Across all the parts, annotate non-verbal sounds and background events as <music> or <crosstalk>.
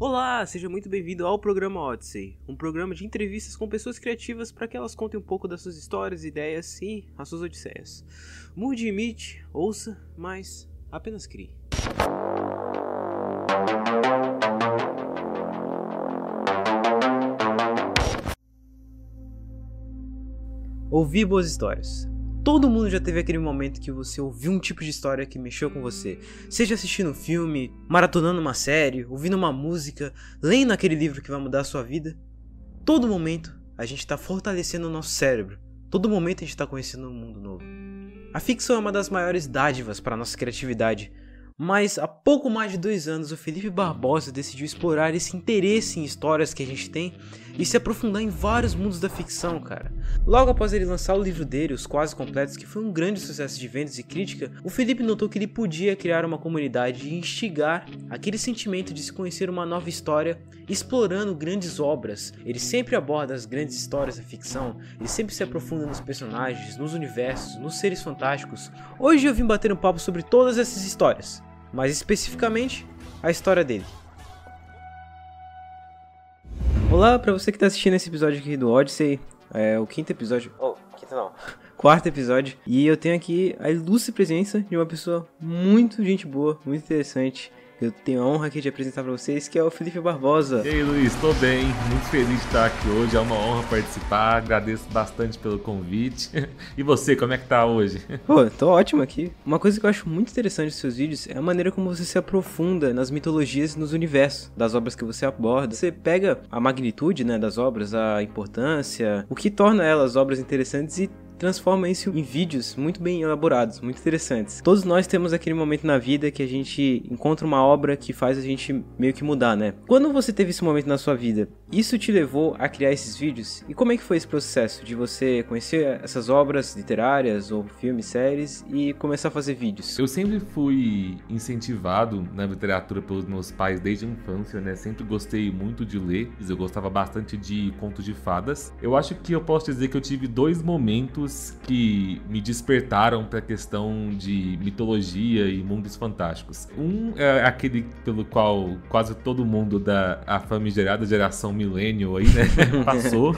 Olá, seja muito bem-vindo ao programa Odyssey, um programa de entrevistas com pessoas criativas para que elas contem um pouco das suas histórias, ideias e as suas odisseias. Mude e imite, ouça, mas apenas crie. Ouvir boas histórias. Todo mundo já teve aquele momento que você ouviu um tipo de história que mexeu com você. Seja assistindo um filme, maratonando uma série, ouvindo uma música, lendo aquele livro que vai mudar a sua vida. Todo momento a gente está fortalecendo o nosso cérebro. Todo momento a gente está conhecendo um mundo novo. A ficção é uma das maiores dádivas para a nossa criatividade, mas há pouco mais de dois anos o Felipe Barbosa decidiu explorar esse interesse em histórias que a gente tem e se aprofundar em vários mundos da ficção, cara. Logo após ele lançar o livro dele, Os Quase Completos, que foi um grande sucesso de vendas e crítica, o Felipe notou que ele podia criar uma comunidade e instigar aquele sentimento de se conhecer uma nova história explorando grandes obras. Ele sempre aborda as grandes histórias da ficção, ele sempre se aprofunda nos personagens, nos universos, nos seres fantásticos. Hoje eu vim bater um papo sobre todas essas histórias mas especificamente a história dele. Olá para você que está assistindo esse episódio aqui do Odyssey, é o quinto episódio. Oh, quinto não. Quarto episódio. E eu tenho aqui a ilustre presença de uma pessoa muito gente boa, muito interessante eu tenho a honra aqui de apresentar para vocês, que é o Felipe Barbosa. E aí, Luiz, estou bem, muito feliz de estar aqui hoje, é uma honra participar, agradeço bastante pelo convite. <laughs> E você, como é que tá hoje? <laughs> Pô, tô ótimo aqui. Uma coisa que eu acho muito interessante dos seus vídeos é a maneira como você se aprofunda nas mitologias e nos universos das obras que você aborda. Você pega a magnitude, né, das obras, a importância, o que torna elas obras interessantes e transforma isso em vídeos muito bem elaborados, muito interessantes. Todos nós temos aquele momento na vida que a gente encontra uma obra que faz a gente meio que mudar, né? Quando você teve esse momento na sua vida, isso te levou a criar esses vídeos? E como é que foi esse processo de você conhecer essas obras literárias ou filmes, séries e começar a fazer vídeos? Eu sempre fui incentivado na literatura pelos meus pais desde a infância, né? Sempre gostei muito de ler, eu gostava bastante de contos de fadas. Eu acho que eu posso dizer que eu tive dois momentos que me despertaram para a questão de mitologia e mundos fantásticos. Um é aquele pelo qual quase todo mundo da a famigerada geração millennial aí, né, <laughs> passou,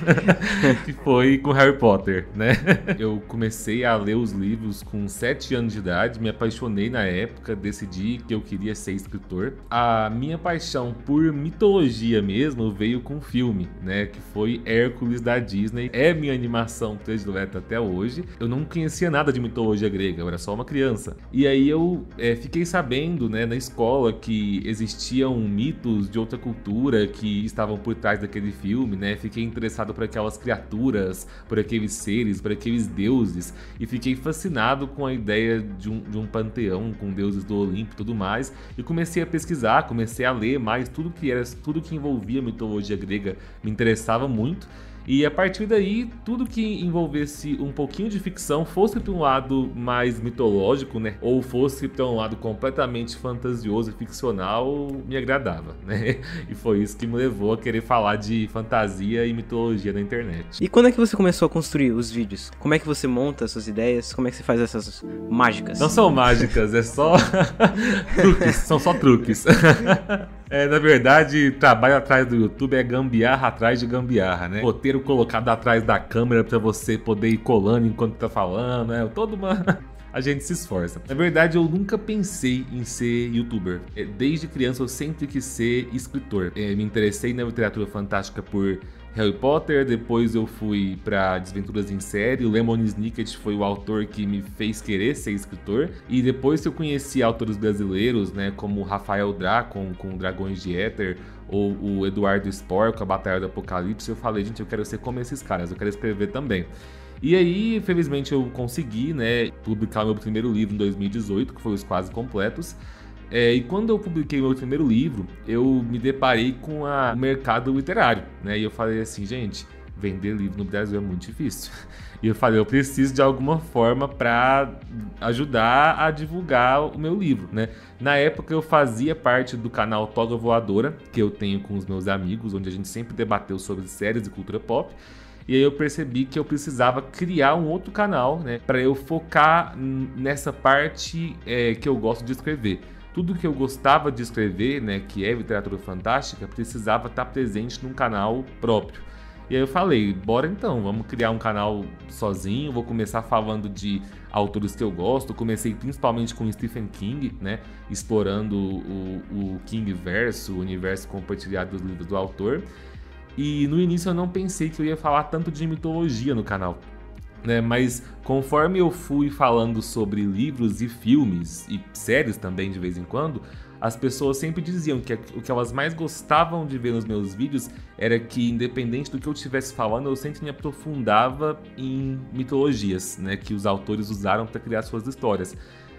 que foi com Harry Potter, né? Eu comecei a ler os livros com 7 anos de idade, me apaixonei na época, decidi que eu queria ser escritor. A minha paixão por mitologia mesmo veio com o filme, né, que foi Hércules da Disney. É minha animação predileta até até hoje. Eu não conhecia nada de mitologia grega, eu era só uma criança. E aí eu é, fiquei sabendo, né, na escola que existiam mitos de outra cultura que estavam por trás daquele filme, né? Fiquei interessado por aquelas criaturas, por aqueles seres, por aqueles deuses e fiquei fascinado com a ideia de um, de um panteão com deuses do Olimpo e tudo mais. E comecei a pesquisar, comecei a ler mais tudo que era, tudo que envolvia mitologia grega me interessava muito. E a partir daí, tudo que envolvesse um pouquinho de ficção, fosse para um lado mais mitológico, né? Ou fosse para um lado completamente fantasioso e ficcional, me agradava, <laughs> né? E foi isso que me levou a querer falar de fantasia e mitologia na internet. E quando é que você começou a construir os vídeos? Como é que você monta suas ideias? Como é que você faz essas mágicas? Não são mágicas, é só <laughs> truques, são só truques. <laughs> É, na verdade, trabalho atrás do YouTube é gambiarra atrás de gambiarra, né? Roteiro colocado atrás da câmera para você poder ir colando enquanto tá falando, é toda uma <laughs> a gente se esforça. Na verdade, eu nunca pensei em ser youtuber. É, desde criança eu sempre quis ser escritor. É, me interessei na literatura fantástica por Harry Potter, depois eu fui para Desventuras em Série, o Lemon Snicket foi o autor que me fez querer ser escritor, e depois que eu conheci autores brasileiros, né, como Rafael Dracon com Dragões de Éter, ou o Eduardo Spor com a Batalha do Apocalipse, eu falei, gente, eu quero ser como esses caras, eu quero escrever também. E aí, felizmente, eu consegui, né, publicar meu primeiro livro em 2018, que foi Os Quase Completos, é, e quando eu publiquei meu primeiro livro, eu me deparei com a, o mercado literário, né? E eu falei assim, gente, vender livro no Brasil é muito difícil. <laughs> E eu falei, eu preciso de alguma forma para ajudar a divulgar o meu livro, né? Na época eu fazia parte do canal Toga Voadora, que eu tenho com os meus amigos, onde a gente sempre debateu sobre séries e cultura pop. E aí eu percebi que eu precisava criar um outro canal, né, para eu focar nessa parte é, que eu gosto de escrever tudo que eu gostava de escrever, né, que é literatura fantástica, precisava estar presente num canal próprio. E aí eu falei, bora então, vamos criar um canal sozinho, vou começar falando de autores que eu gosto. Comecei principalmente com Stephen King, né? Explorando o, o King verso, o universo compartilhado dos livros do autor. E no início eu não pensei que eu ia falar tanto de mitologia no canal. Né, mas conforme eu fui falando sobre livros e filmes e séries também de vez em quando, as pessoas sempre diziam que o que elas mais gostavam de ver nos meus vídeos era que, independente do que eu estivesse falando, eu sempre me aprofundava em mitologias, né, que os autores usaram para criar suas histórias.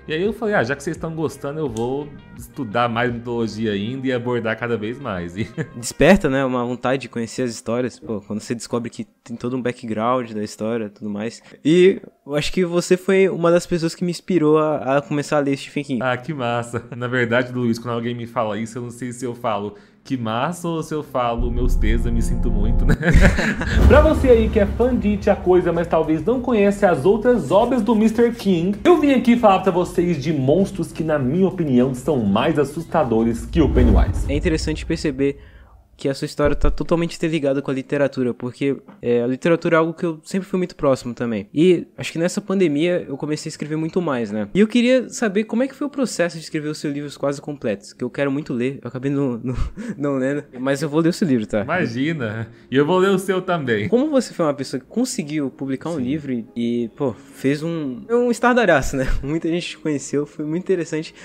E aí eu falei, ah, já que vocês estão gostando, eu vou estudar mais mitologia ainda e abordar cada vez mais. E... <laughs> Desperta, né, uma vontade de conhecer as histórias, pô, quando você descobre que tem todo um background da história tudo mais. E eu acho que você foi uma das pessoas que me inspirou a, a começar a ler Stephen King. Ah, que massa. Na verdade, Luiz, quando alguém me fala isso, eu não sei se eu falo que massa ou se eu falo meus tesas, me sinto muito, né? <laughs> pra você aí que é fã de It a Coisa, mas talvez não conhece as outras obras do Mr. King, eu vim aqui falar pra vocês de monstros que, na minha opinião, são mais assustadores que o Pennywise. É interessante perceber que a sua história está totalmente interligada com a literatura, porque é, a literatura é algo que eu sempre fui muito próximo também. E acho que nessa pandemia eu comecei a escrever muito mais, né? E eu queria saber como é que foi o processo de escrever os seus livros quase completos, que eu quero muito ler, eu acabei não, <laughs> não, não lendo, mas eu vou ler o seu livro, tá? Imagina! E eu vou ler o seu também. Como você foi uma pessoa que conseguiu publicar um Sim. livro e, e, pô, fez um, um estardalhaço, né? <laughs> Muita gente te conheceu, foi muito interessante.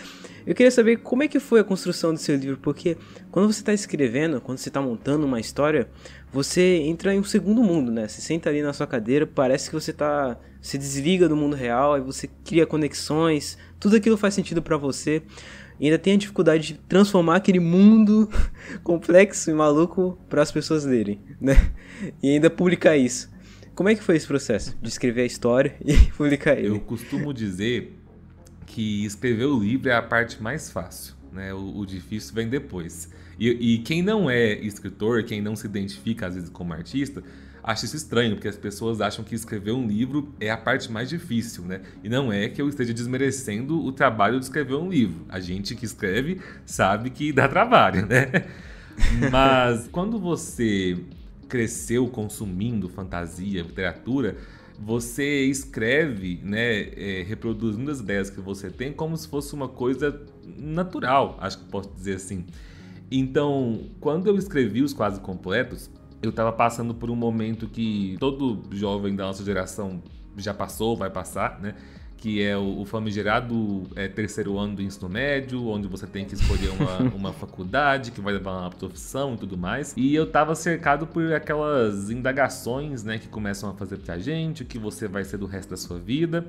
Eu queria saber como é que foi a construção do seu livro, porque quando você está escrevendo, quando você está montando uma história, você entra em um segundo mundo, né? Você senta ali na sua cadeira, parece que você tá, se desliga do mundo real, e você cria conexões, tudo aquilo faz sentido para você. E ainda tem a dificuldade de transformar aquele mundo <laughs> complexo e maluco para as pessoas lerem, né? E ainda publicar isso. Como é que foi esse processo de escrever a história <laughs> e publicar ele? Eu costumo dizer que escrever o livro é a parte mais fácil, né? O, o difícil vem depois. E, e, quem não é escritor, quem não se identifica às vezes como artista, acha isso estranho, porque as pessoas acham que escrever um livro é a parte mais difícil, né? E não é que eu esteja desmerecendo o trabalho de escrever um livro. A gente que escreve sabe que dá trabalho, né? <laughs> Mas quando você cresceu consumindo fantasia, literatura, você escreve, né, é, reproduzindo as ideias que você tem como se fosse uma coisa natural, acho que posso dizer assim. Então, quando eu escrevi os quase completos, eu estava passando por um momento que todo jovem da nossa geração já passou, vai passar, né? Que é o, famigerado é, terceiro ano do ensino médio, onde você tem que escolher uma, <laughs> uma faculdade que vai levar uma profissão e tudo mais. E eu tava cercado por aquelas indagações, né, que começam a fazer pra gente, o que você vai ser do resto da sua vida.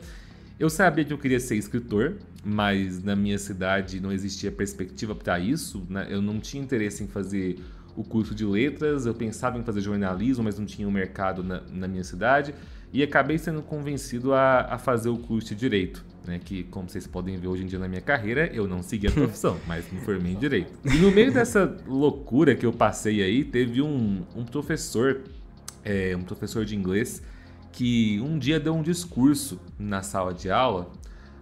Eu sabia que eu queria ser escritor, mas na minha cidade não existia perspectiva para isso, né? Eu não tinha interesse em fazer o curso de letras, eu pensava em fazer jornalismo, mas não tinha um mercado na, na minha cidade e acabei sendo convencido a, a fazer o curso de Direito. Né, que, como vocês podem ver hoje em dia na minha carreira, eu não segui a <laughs> profissão, mas me formei em Direito. E no meio dessa loucura que eu passei aí, teve um, um professor, é, um professor de inglês, que um dia deu um discurso na sala de aula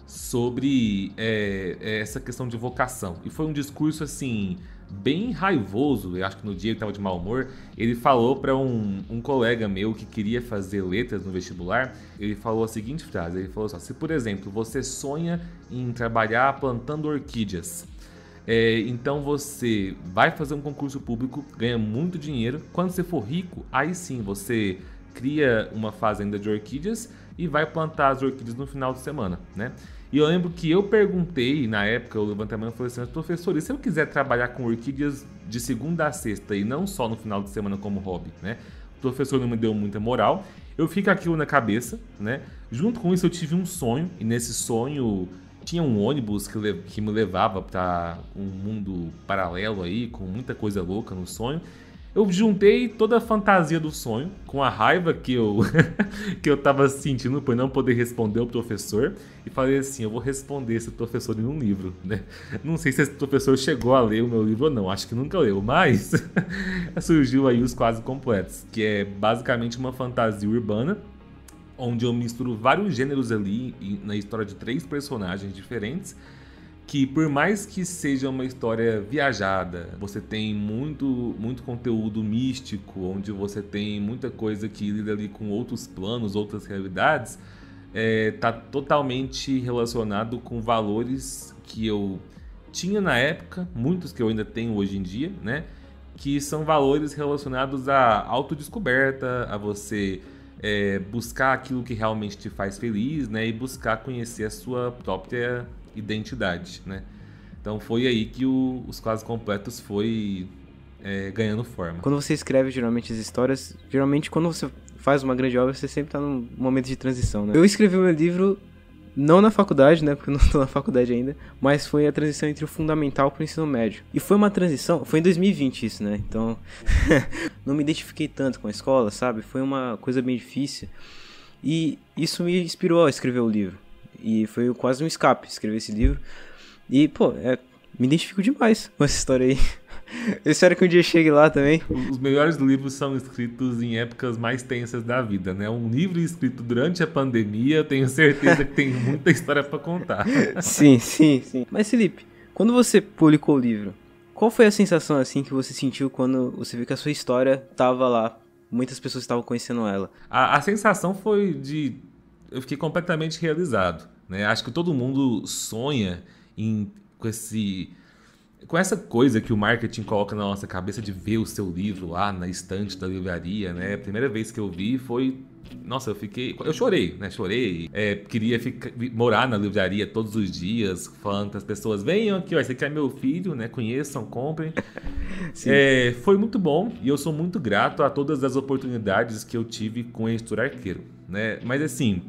sobre é, essa questão de vocação. E foi um discurso assim bem raivoso, eu acho que no dia ele estava de mau humor, ele falou para um, um colega meu que queria fazer letras no vestibular, ele falou a seguinte frase, ele falou assim, se por exemplo você sonha em trabalhar plantando orquídeas, é, então você vai fazer um concurso público, ganha muito dinheiro, quando você for rico, aí sim você cria uma fazenda de orquídeas e vai plantar as orquídeas no final de semana, né? E eu lembro que eu perguntei, na época, eu levantei a mão e falei assim, professor, e se eu quiser trabalhar com orquídeas de segunda a sexta e não só no final de semana como hobby, né? O professor não me deu muita moral. Eu fico aquilo na cabeça, né? Junto com isso eu tive um sonho, e nesse sonho tinha um ônibus que, que me levava para um mundo paralelo aí, com muita coisa louca no sonho. Eu juntei toda a fantasia do sonho com a raiva que eu <laughs> que eu tava sentindo por não poder responder o professor e falei assim, eu vou responder esse professor em um livro, né? Não sei se esse professor chegou a ler o meu livro ou não, acho que nunca leu, mas <laughs> surgiu aí os quase completos, que é basicamente uma fantasia urbana onde eu misturo vários gêneros ali na história de três personagens diferentes que por mais que seja uma história viajada, você tem muito, muito conteúdo místico, onde você tem muita coisa que lida ali com outros planos, outras realidades, está é, totalmente relacionado com valores que eu tinha na época, muitos que eu ainda tenho hoje em dia, né? Que são valores relacionados à autodescoberta, a você é, buscar aquilo que realmente te faz feliz, né? E buscar conhecer a sua própria identidade, né? Então foi aí que o, os quase completos foi é, ganhando forma. Quando você escreve geralmente as histórias, geralmente quando você faz uma grande obra, você sempre está num momento de transição, né? Eu escrevi meu livro não na faculdade, né? Porque eu não estou na faculdade ainda, mas foi a transição entre o fundamental para o ensino médio. E foi uma transição, foi em 2020 isso, né? Então, <laughs> não me identifiquei tanto com a escola, sabe? Foi uma coisa bem difícil. E isso me inspirou a escrever o livro. E foi quase um escape escrever esse livro. E, pô, é, me identifico demais com essa história aí. <laughs> Eu espero que um dia chegue lá também. Os melhores livros são escritos em épocas mais tensas da vida, né? Um livro escrito durante a pandemia, eu tenho certeza que tem <laughs> muita história para contar. sim, sim, sim. Mas Felipe, quando você publicou o livro, qual foi a sensação assim que você sentiu quando você viu que a sua história tava lá? Muitas pessoas estavam conhecendo ela. A, a sensação foi de eu fiquei completamente realizado. Né? Acho que todo mundo sonha em, com esse com essa coisa que o marketing coloca na nossa cabeça de ver o seu livro lá na estante da livraria, né? A primeira vez que eu vi foi nossa, eu fiquei. Eu chorei, né? Chorei. É, queria ficar, morar na livraria todos os dias, falando para as pessoas: venham aqui, ó, esse aqui é meu filho, né? Conheçam, comprem. <laughs> É, foi muito bom e eu sou muito grato a todas as oportunidades que eu tive com o editor arqueiro, né? Mas assim,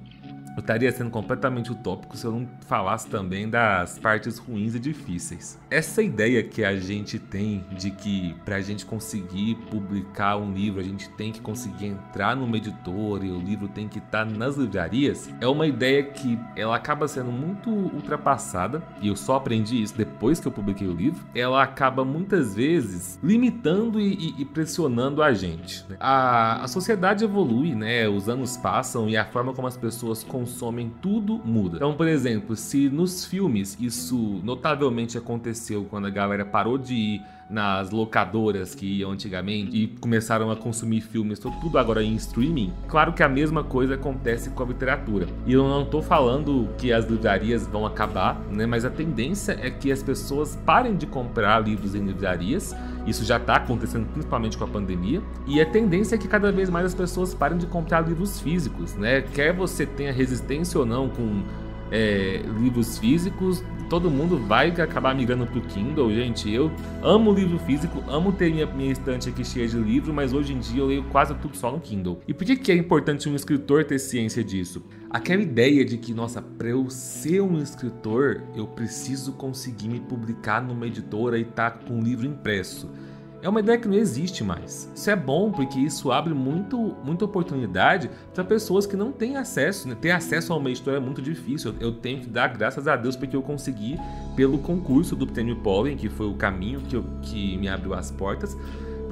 eu estaria sendo completamente utópico se eu não falasse também das partes ruins e difíceis. Essa ideia que a gente tem de que para a gente conseguir publicar um livro, a gente tem que conseguir entrar numa editora e o livro tem que estar tá nas livrarias, é uma ideia que ela acaba sendo muito ultrapassada, e eu só aprendi isso depois que eu publiquei o livro. Ela acaba muitas vezes limitando e, e pressionando a gente. Né? A, a sociedade evolui, né? Os anos passam e a forma como as pessoas consomem tudo muda. Então, por exemplo, se nos filmes isso notavelmente aconteceu quando a galera parou de ir nas locadoras que iam antigamente e começaram a consumir filmes, tudo agora em streaming, claro que a mesma coisa acontece com a literatura. E eu não estou falando que as livrarias vão acabar, né? Mas a tendência é que as pessoas parem de comprar livros em livrarias. Isso já está acontecendo principalmente com a pandemia. E a tendência é que cada vez mais as pessoas parem de comprar livros físicos, né? Quer você tenha resistência ou não com é, livros físicos, todo mundo vai acabar migrando pro Kindle, gente. Eu amo livro físico, amo ter minha, minha estante aqui cheia de livro, mas hoje em dia eu leio quase tudo só no Kindle. E por que, que é importante um escritor ter ciência disso? Aquela ideia de que, nossa, para eu ser um escritor, eu preciso conseguir me publicar numa editora e estar tá com um livro impresso é uma ideia que não existe mais. Isso é bom porque isso abre muito, muita oportunidade para pessoas que não têm acesso. Né? Ter acesso a uma editora é muito difícil. Eu tenho que dar graças a Deus porque eu consegui pelo concurso do Prêmio Pollen, que foi o caminho que, eu, que me abriu as portas,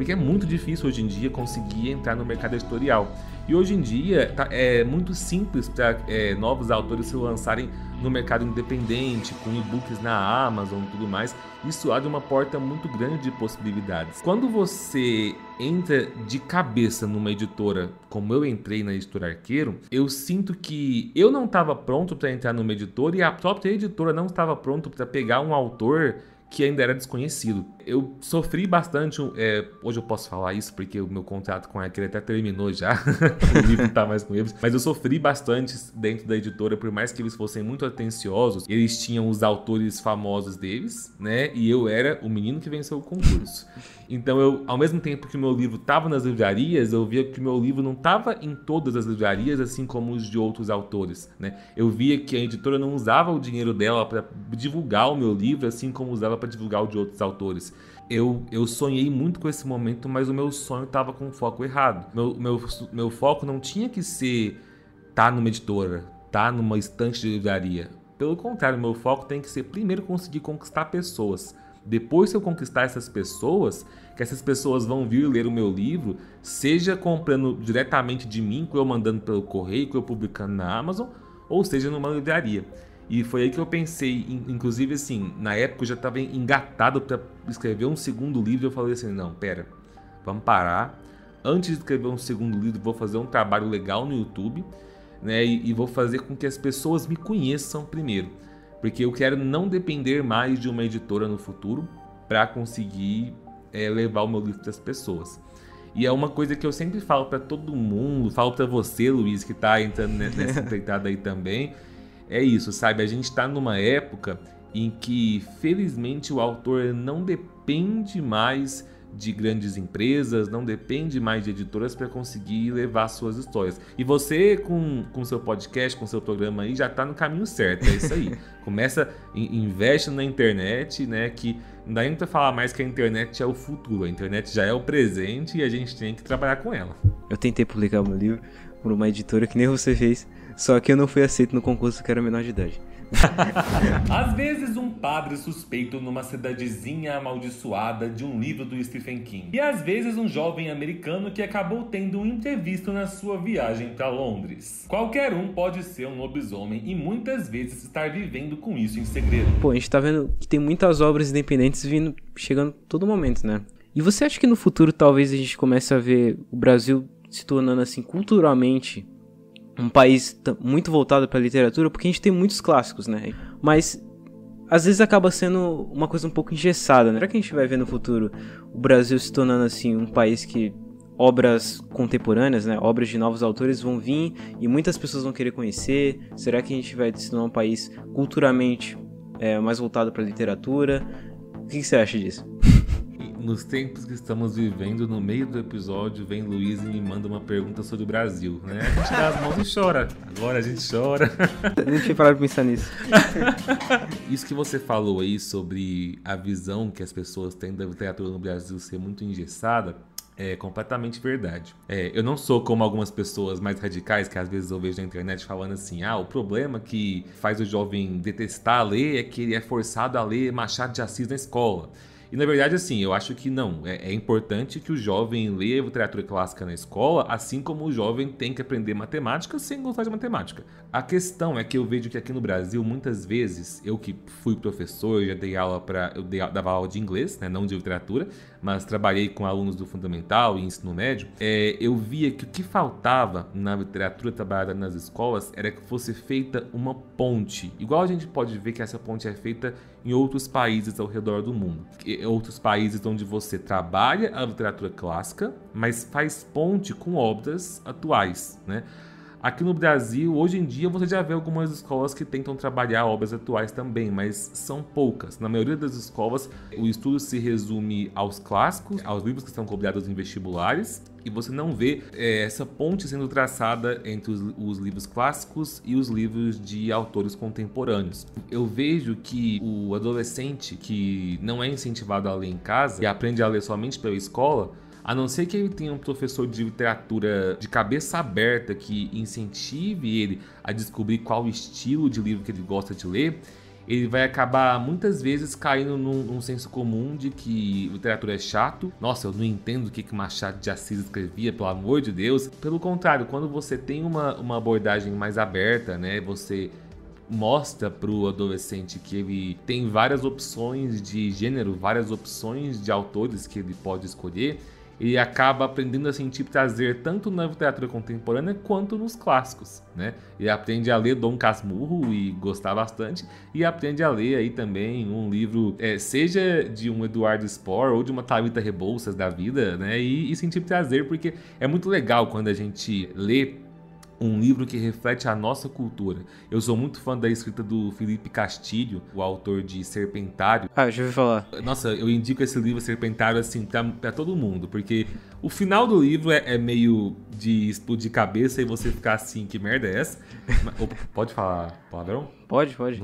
porque é muito difícil hoje em dia conseguir entrar no mercado editorial. E hoje em dia tá, é muito simples para é, novos autores se lançarem no mercado independente, com e-books na Amazon e tudo mais, isso abre uma porta muito grande de possibilidades. Quando você entra de cabeça numa editora, como eu entrei na editora Arqueiro, eu sinto que eu não estava pronto para entrar numa editora e a própria editora não estava pronto para pegar um autor que ainda era desconhecido. Eu sofri bastante, é, hoje eu posso falar isso porque o meu contrato com a Arqueira até terminou já, <laughs> o livro tá mais com eles, mas eu sofri bastante dentro da editora, por mais que eles fossem muito atenciosos, eles tinham os autores famosos deles, né, e eu era o menino que venceu o concurso. Então eu, ao mesmo tempo que o meu livro estava nas livrarias, eu via que o meu livro não estava em todas as livrarias, assim como os de outros autores, né. Eu via que a editora não usava o dinheiro dela para divulgar o meu livro, assim como usava para divulgar o de outros autores. Eu, eu sonhei muito com esse momento, mas o meu sonho estava com o foco errado. Meu, meu, meu foco não tinha que ser tá numa editora, tá numa estante de livraria. Pelo contrário, meu foco tem que ser primeiro conseguir conquistar pessoas. Depois, se eu conquistar essas pessoas, que essas pessoas vão vir ler o meu livro, seja comprando diretamente de mim, que eu mandando pelo correio, que eu publicando na Amazon, ou seja numa livraria. E foi aí que eu pensei, inclusive assim, na época eu já estava engatado para escrever um segundo livro. Eu falei assim: não, pera, vamos parar. Antes de escrever um segundo livro, vou fazer um trabalho legal no YouTube, né? E, e vou fazer com que as pessoas me conheçam primeiro, porque eu quero não depender mais de uma editora no futuro para conseguir é, levar o meu livro para as pessoas. E é uma coisa que eu sempre falo para todo mundo, falo para você, Luiz, que está entrando nessa <laughs> empreitada aí também é isso, sabe? A gente está numa época em que, felizmente, o autor não depende mais de grandes empresas, não depende mais de editoras para conseguir levar suas histórias. E você, com o seu podcast, com seu programa aí, já está no caminho certo, é isso aí. <laughs> Começa, investe na internet, né? Que não dá nem para falar mais que a internet é o futuro, a internet já é o presente e a gente tem que trabalhar com ela. Eu tentei publicar meu livro por uma editora que nem você fez. Só que eu não fui aceito no concurso que era menor de idade. <laughs> Às vezes um padre suspeito numa cidadezinha amaldiçoada de um livro do Stephen King. E às vezes um jovem americano que acabou tendo um imprevisto na sua viagem para Londres. Qualquer um pode ser um lobisomem e muitas vezes estar vivendo com isso em segredo. Pô, a gente tá vendo que tem muitas obras independentes vindo, chegando todo momento, né? E você acha que no futuro talvez a gente comece a ver o Brasil se tornando assim culturalmente um país muito voltado para a literatura, porque a gente tem muitos clássicos, né? Mas às vezes acaba sendo uma coisa um pouco engessada, né? Será que a gente vai ver no futuro o Brasil se tornando assim um país que obras contemporâneas, né, obras de novos autores vão vir e muitas pessoas vão querer conhecer? Será que a gente vai se tornar um país culturalmente é, mais voltado para a literatura? O que, que você acha disso? Nos tempos que estamos vivendo, no meio do episódio, vem Luiz e me manda uma pergunta sobre o Brasil, né? A gente dá as mãos e chora. Agora a gente chora. A gente parar de pensar nisso. <laughs> Isso que você falou aí sobre a visão que as pessoas têm da literatura no Brasil ser muito engessada, é completamente verdade. É, eu não sou como algumas pessoas mais radicais que às vezes eu vejo na internet falando assim: ah, o problema que faz o jovem detestar ler é que ele é forçado a ler Machado de Assis na escola. E na verdade, assim, eu acho que não. É, é, importante que o jovem leia literatura clássica na escola, assim como o jovem tem que aprender matemática sem gostar de matemática. A questão é que eu vejo que aqui no Brasil, muitas vezes, eu que fui professor, já dei aula para. Eu dei, dava aula de inglês, né, não de literatura, mas trabalhei com alunos do fundamental e ensino médio. É, eu via que o que faltava na literatura trabalhada nas escolas era que fosse feita uma ponte. Igual a gente pode ver que essa ponte é feita em outros países ao redor do mundo. Outros países onde você trabalha a literatura clássica, mas faz ponte com obras atuais, né? Aqui no Brasil, hoje em dia, você já vê algumas escolas que tentam trabalhar obras atuais também, mas são poucas. Na maioria das escolas, o estudo se resume aos clássicos, aos livros que são cobrados em vestibulares, e você não vê é, essa ponte sendo traçada entre os, os, livros clássicos e os livros de autores contemporâneos. Eu vejo que o adolescente que não é incentivado a ler em casa e aprende a ler somente pela escola, a não ser que ele tenha um professor de literatura de cabeça aberta que incentive ele a descobrir qual estilo de livro que ele gosta de ler, ele vai acabar muitas vezes caindo num, num, senso comum de que literatura é chato. Nossa, eu não entendo o que, que Machado de Assis escrevia, pelo amor de Deus. Pelo contrário, quando você tem uma, uma abordagem mais aberta, né, você mostra para o adolescente que ele tem várias opções de gênero, várias opções de autores que ele pode escolher e acaba aprendendo a sentir prazer tanto na literatura contemporânea quanto nos clássicos, né? Ele aprende a ler Dom Casmurro e gostar bastante, e aprende a ler aí também um livro, é, seja de um Eduardo Spohr ou de uma Thalita Rebouças da vida, né? E, e sentir prazer, porque é muito legal quando a gente lê um livro que reflete a nossa cultura. Eu sou muito fã da escrita do Felipe Castilho, o autor de Serpentário. Ah, já ouvi falar. Nossa, eu indico esse livro Serpentário assim para todo mundo, porque o final do livro é, é, meio de explodir cabeça e você ficar assim, que merda é essa? pode falar palavrão? Pode, pode.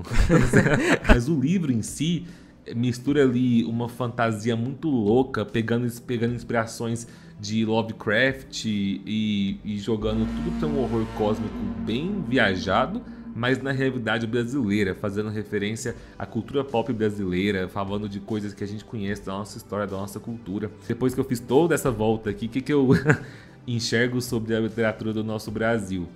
<laughs> Mas o livro em si mistura ali uma fantasia muito louca, pegando, pegando inspirações de Lovecraft e, e jogando tudo para um horror cósmico bem viajado, mas na realidade brasileira, fazendo referência à cultura pop brasileira, falando de coisas que a gente conhece da nossa história, da nossa cultura. Depois que eu fiz toda essa volta aqui, o que, que eu <laughs> enxergo sobre a literatura do nosso Brasil?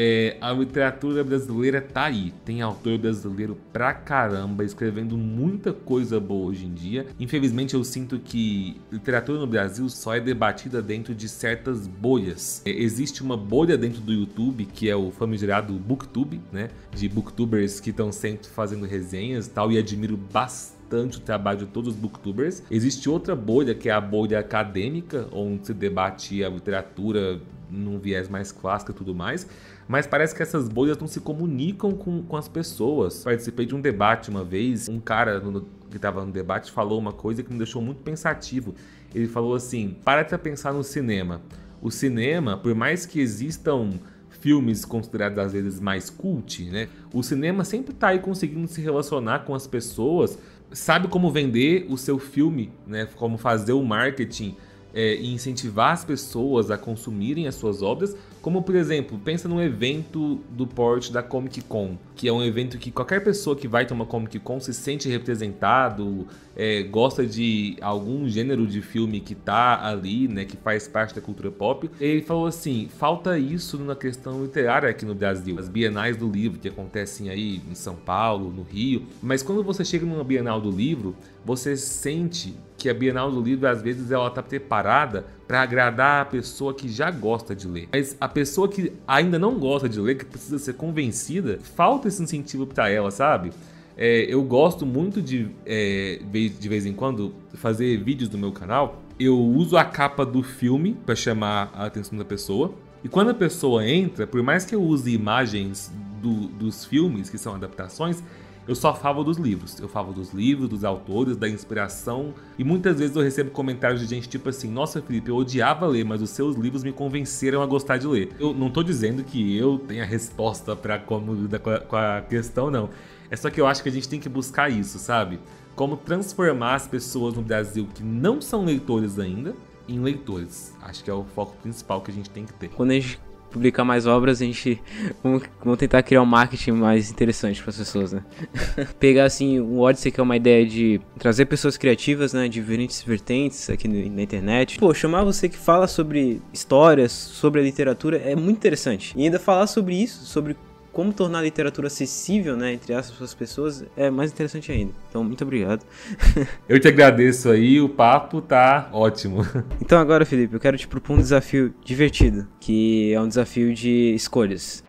É, a literatura brasileira tá aí. Tem autor brasileiro pra caramba, escrevendo muita coisa boa hoje em dia. Infelizmente, eu sinto que literatura no Brasil só é debatida dentro de certas bolhas. É, existe uma bolha dentro do YouTube, que é o famigerado Booktube, né? De booktubers que estão sempre fazendo resenhas e tal, e admiro bastante o trabalho de todos os booktubers. Existe outra bolha, que é a bolha acadêmica, onde se debate a literatura num viés mais clássico e tudo mais. Mas parece que essas bolhas não se comunicam com, com as pessoas. Participei de um debate uma vez, um cara no, que estava no debate falou uma coisa que me deixou muito pensativo. Ele falou assim: para pra pensar no cinema. O cinema, por mais que existam filmes considerados às vezes mais cult, né? O cinema sempre está aí conseguindo se relacionar com as pessoas sabe como vender o seu filme, né? Como fazer o marketing é, e incentivar as pessoas a consumirem as suas obras, como por exemplo, pensa num evento do porte da Comic Con, que é um evento que qualquer pessoa que vai uma Comic Con se sente representado, é, gosta de algum gênero de filme que tá ali, né, que faz parte da cultura pop. Ele falou assim: falta isso na questão literária aqui no Brasil. As bienais do livro que acontecem aí em São Paulo, no Rio, mas quando você chega numa bienal do livro, você sente que a Bienal do Livro às vezes ela tá preparada para agradar a pessoa que já gosta de ler. Mas a pessoa que ainda não gosta de ler, que precisa ser convencida, falta esse incentivo para ela, sabe? É, eu gosto muito de, é, de vez em quando, fazer vídeos no meu canal. Eu uso a capa do filme para chamar a atenção da pessoa. E quando a pessoa entra, por mais que eu use imagens do, dos filmes, que são adaptações, eu só falo dos livros. Eu falo dos livros, dos autores, da inspiração. E muitas vezes eu recebo comentários de gente tipo assim: Nossa, Felipe, eu odiava ler, mas os seus livros me convenceram a gostar de ler. Eu não tô dizendo que eu tenha resposta para como lidar com a questão, não. É só que eu acho que a gente tem que buscar isso, sabe? Como transformar as pessoas no Brasil que não são leitores ainda em leitores. Acho que é o foco principal que a gente tem que ter. Quando a gente publicar mais obras, a gente vamos, vamos tentar criar um marketing mais interessante para as pessoas, né? <laughs> Pegar assim o Odyssey que é uma ideia de trazer pessoas criativas, né, de diferentes vertentes aqui na internet. Pô, chamar você que fala sobre histórias, sobre a literatura é muito interessante. E ainda falar sobre isso, sobre como tornar a literatura acessível, né, entre as pessoas, é mais interessante ainda. Então, muito obrigado. <laughs> eu te agradeço aí, o papo tá ótimo. <laughs> Então agora, Felipe, eu quero te propor um desafio divertido, que é um desafio de escolhas.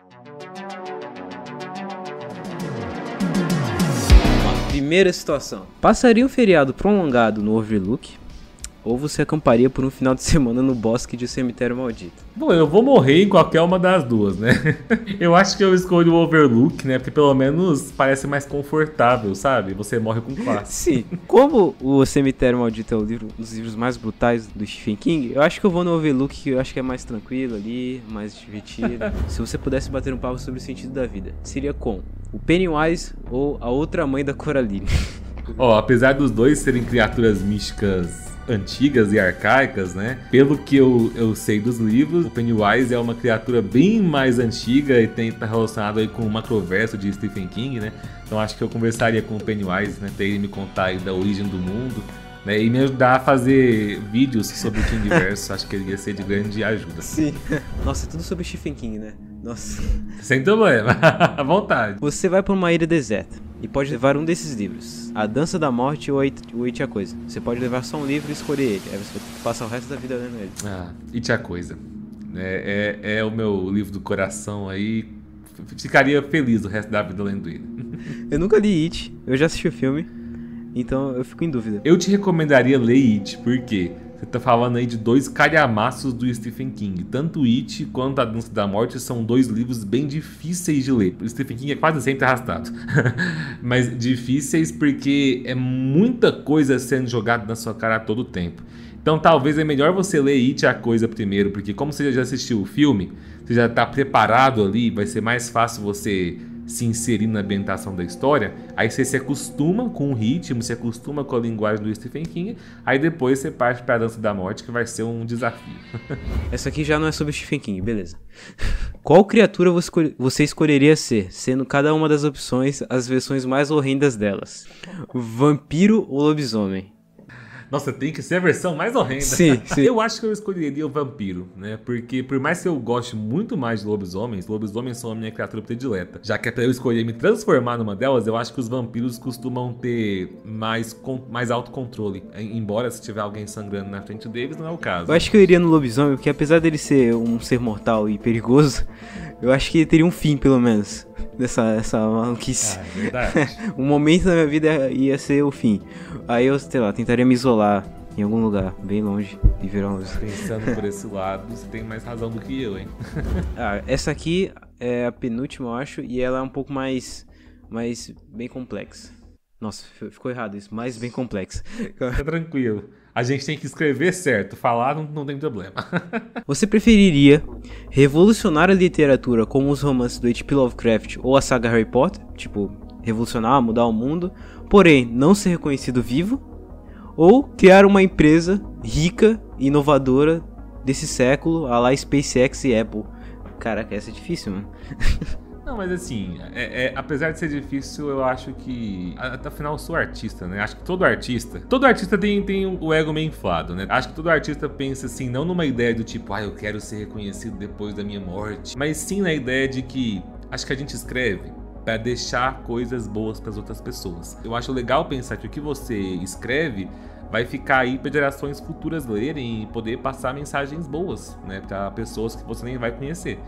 Primeira situação. Passaria um feriado prolongado no Overlook ou você acamparia por um final de semana no bosque de cemitério maldito? Bom, eu vou morrer em qualquer uma das duas, né? <laughs> eu acho que eu escolho o Overlook, né? Porque pelo menos parece mais confortável, sabe? Você morre com classe. Sim. Como o Cemitério Maldito é um, livro, um dos livros mais brutais do Stephen King, eu acho que eu vou no Overlook, que eu acho que é mais tranquilo ali, mais divertido. <laughs> Se você pudesse bater um papo sobre o sentido da vida, seria com o Pennywise ou a outra mãe da Coraline? Ó, oh, apesar dos dois serem criaturas místicas antigas e arcaicas, né? Pelo que eu, eu sei dos livros, o Pennywise é uma criatura bem mais antiga e tem tá relacionado aí com o macroverso de Stephen King, né? Então acho que eu conversaria com o Pennywise, né? Ter ele me contar aí da origem do mundo. Né, e me ajudar a fazer vídeos sobre o Kingverso, <laughs> acho que ele ia ser de grande ajuda. Sim. <laughs> Nossa, é tudo sobre Stephen King, né? Nossa. Sem problema, <laughs> à vontade. Você vai para uma ilha deserta e pode levar um desses livros: A Dança da Morte ou It a Coisa. Você pode levar só um livro e escolher ele. Aí você passa o resto da vida lendo ele. Ah, It a Coisa. É, é, é o meu livro do coração aí. Ficaria feliz o resto da vida lendo ele. <laughs> eu nunca li It, eu já assisti o filme, então eu fico em dúvida. Eu te recomendaria ler It, porque você tá falando aí de dois calhamaços do Stephen King. Tanto It quanto A Dança da Morte são dois livros bem difíceis de ler. O Stephen King é quase sempre arrastado. <laughs> Mas difíceis porque é muita coisa sendo jogada na sua cara a todo tempo. Então talvez é melhor você ler It a coisa primeiro, porque como você já assistiu o filme, você já está preparado ali, vai ser mais fácil você se inserir na ambientação da história, aí você se acostuma com o ritmo, se acostuma com a linguagem do Stephen King, aí depois você parte para a Dança da Morte, que vai ser um desafio. <laughs> Essa aqui já não é sobre Stephen King, beleza. Qual criatura você escolheria ser, sendo cada uma das opções as versões mais horrendas delas? Vampiro ou lobisomem? Nossa, tem que ser a versão mais horrenda. Sim, sim. Eu acho que eu escolheria o vampiro, né? Porque por mais que eu goste muito mais de lobisomens, lobisomens são a minha criatura predileta. Já que é pra eu escolher me transformar numa delas, eu acho que os vampiros costumam ter mais, mais autocontrole. Embora se tiver alguém sangrando na frente deles, não é o caso. Eu acho que eu iria no lobisomem, porque apesar dele ser um ser mortal e perigoso, eu acho que teria um fim, pelo menos dessa essa maluquice. Ah, é verdade. <laughs> um momento da minha vida ia ser o fim. Aí eu, sei lá, tentaria me isolar em algum lugar, bem longe, e virar um... Pensando por esse lado, você tem mais razão do que eu, hein? <laughs> ah, essa aqui é a penúltima, eu acho, e ela é um pouco mais, mais bem complexa. Nossa, ficou errado isso, mais bem complexa. Fica tranquilo. A gente tem que escrever certo, falar não, não tem problema. <laughs> Você preferiria revolucionar a literatura como os romances do H.P. Lovecraft ou a saga Harry Potter? Tipo, revolucionar, mudar o mundo, porém não ser reconhecido vivo? Ou criar uma empresa rica e inovadora desse século, a lá SpaceX e Apple? Caraca, essa é difícil, mano. <laughs> Não, mas assim, é, é, apesar de ser difícil, eu acho que. Afinal, eu sou artista, né? Acho que todo artista. Todo artista tem, tem o ego meio inflado, né? Acho que todo artista pensa assim, não numa ideia do tipo, ah, eu quero ser reconhecido depois da minha morte. Mas sim na ideia de que. Acho que a gente escreve para deixar coisas boas para as outras pessoas. Eu acho legal pensar que o que você escreve vai ficar aí para gerações futuras lerem e poder passar mensagens boas, né, para pessoas que você nem vai conhecer.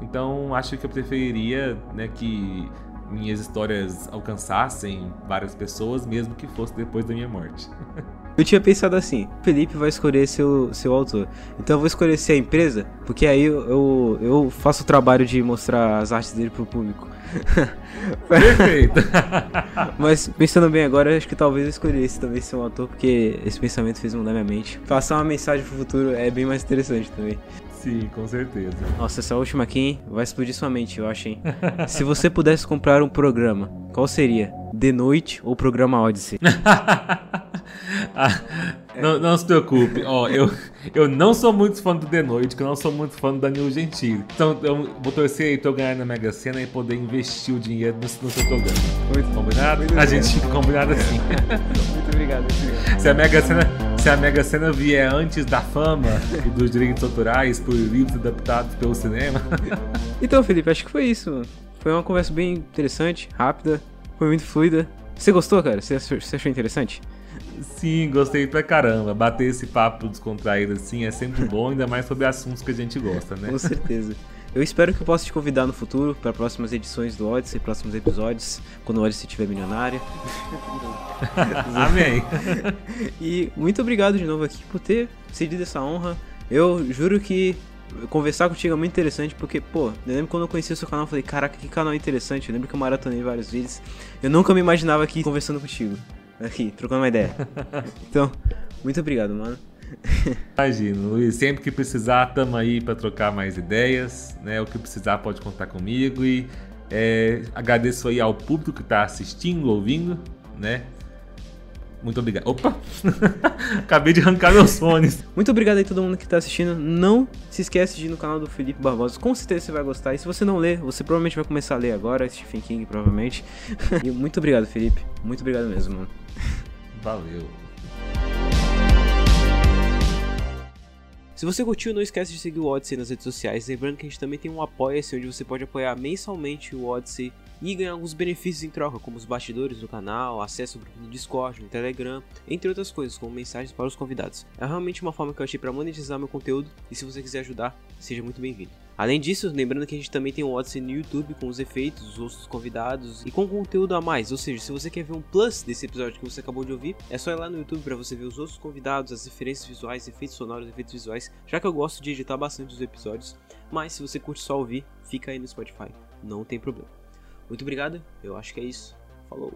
Então acho que eu preferiria né, que minhas histórias alcançassem várias pessoas, mesmo que fosse depois da minha morte. <laughs> Eu tinha pensado assim, Felipe vai escolher seu, seu autor. Então eu vou escolher ser a empresa, porque aí eu, eu, eu faço o trabalho de mostrar as artes dele pro público. <laughs> Perfeito. <laughs> Mas pensando bem agora, acho que talvez eu escolhesse também ser um autor, porque esse pensamento fez mudar minha mente. Passar uma mensagem pro futuro é bem mais interessante também. Sim, com certeza. Nossa, essa última aqui vai explodir sua mente, eu acho, hein? Se você pudesse comprar um programa, qual seria? The Noite ou Programa Odyssey? <laughs> ah, não, não, se preocupe, ó, eu, eu não sou muito fã do The Noite, que eu não sou muito fã do Danilo Gentili. Então eu vou torcer aí pra eu ganhar na Mega Sena e poder investir o dinheiro no, no seu programa. Muito combinado? Muito a gente fica combinado assim. muito obrigado, muito obrigado. Se a Mega Sena se a Mega Sena vier antes da fama e dos direitos autorais por livros adaptados pelo cinema. então, Felipe, acho que foi isso. Foi uma conversa bem interessante, rápida, foi muito fluida. Você gostou, cara? Você achou, você achou interessante? Sim, gostei pra caramba. Bater esse papo descontraído assim é sempre bom, ainda mais sobre assuntos que a gente gosta, né? Com certeza. Eu espero que eu possa te convidar no futuro para próximas edições do Odyssey, próximos episódios, quando o Odyssey estiver milionário. <laughs> Amém. e muito obrigado de novo aqui por ter cedido essa honra. Eu juro que conversar contigo é muito interessante, porque, pô, eu lembro quando eu conheci o seu canal, eu falei, caraca, que canal interessante. Eu lembro que eu maratonei vários vídeos. Eu nunca me imaginava aqui conversando contigo. Aqui, trocando uma ideia. <laughs> Então, muito obrigado, mano. <laughs> Imagino, Luiz. Sempre que precisar, tamo aí para trocar mais ideias. Né? O que precisar pode contar comigo. E é, agradeço aí ao público que está assistindo, ouvindo, né? Muito obrigado. Opa! <laughs> Acabei de arrancar meus fones. Muito obrigado aí todo mundo que está assistindo. Não se esquece de ir no canal do Felipe Barbosa. Com certeza você vai gostar. E se você não ler, você provavelmente vai começar a ler agora. Stephen King, provavelmente. <laughs> e muito obrigado, Felipe. Muito obrigado mesmo, mano. Valeu. Se você curtiu, não esquece de seguir o Odyssey nas redes sociais. Lembrando que a gente também tem um apoia-se onde você pode apoiar mensalmente o Odyssey e ganhar alguns benefícios em troca, como os bastidores do canal, acesso ao grupo do Discord, no Telegram, entre outras coisas, como mensagens para os convidados. É realmente uma forma que eu achei para monetizar meu conteúdo e se você quiser ajudar, seja muito bem-vindo. Além disso, lembrando que a gente também tem o Odyssey no YouTube com os efeitos, os outros convidados e com conteúdo a mais. Ou seja, se você quer ver um plus desse episódio que você acabou de ouvir, é só ir lá no YouTube para você ver os outros convidados, as referências visuais, efeitos sonoros, efeitos visuais, já que eu gosto de editar bastante os episódios. Mas se você curte só ouvir, fica aí no Spotify, não tem problema. Muito obrigado, eu acho que é isso. Falou!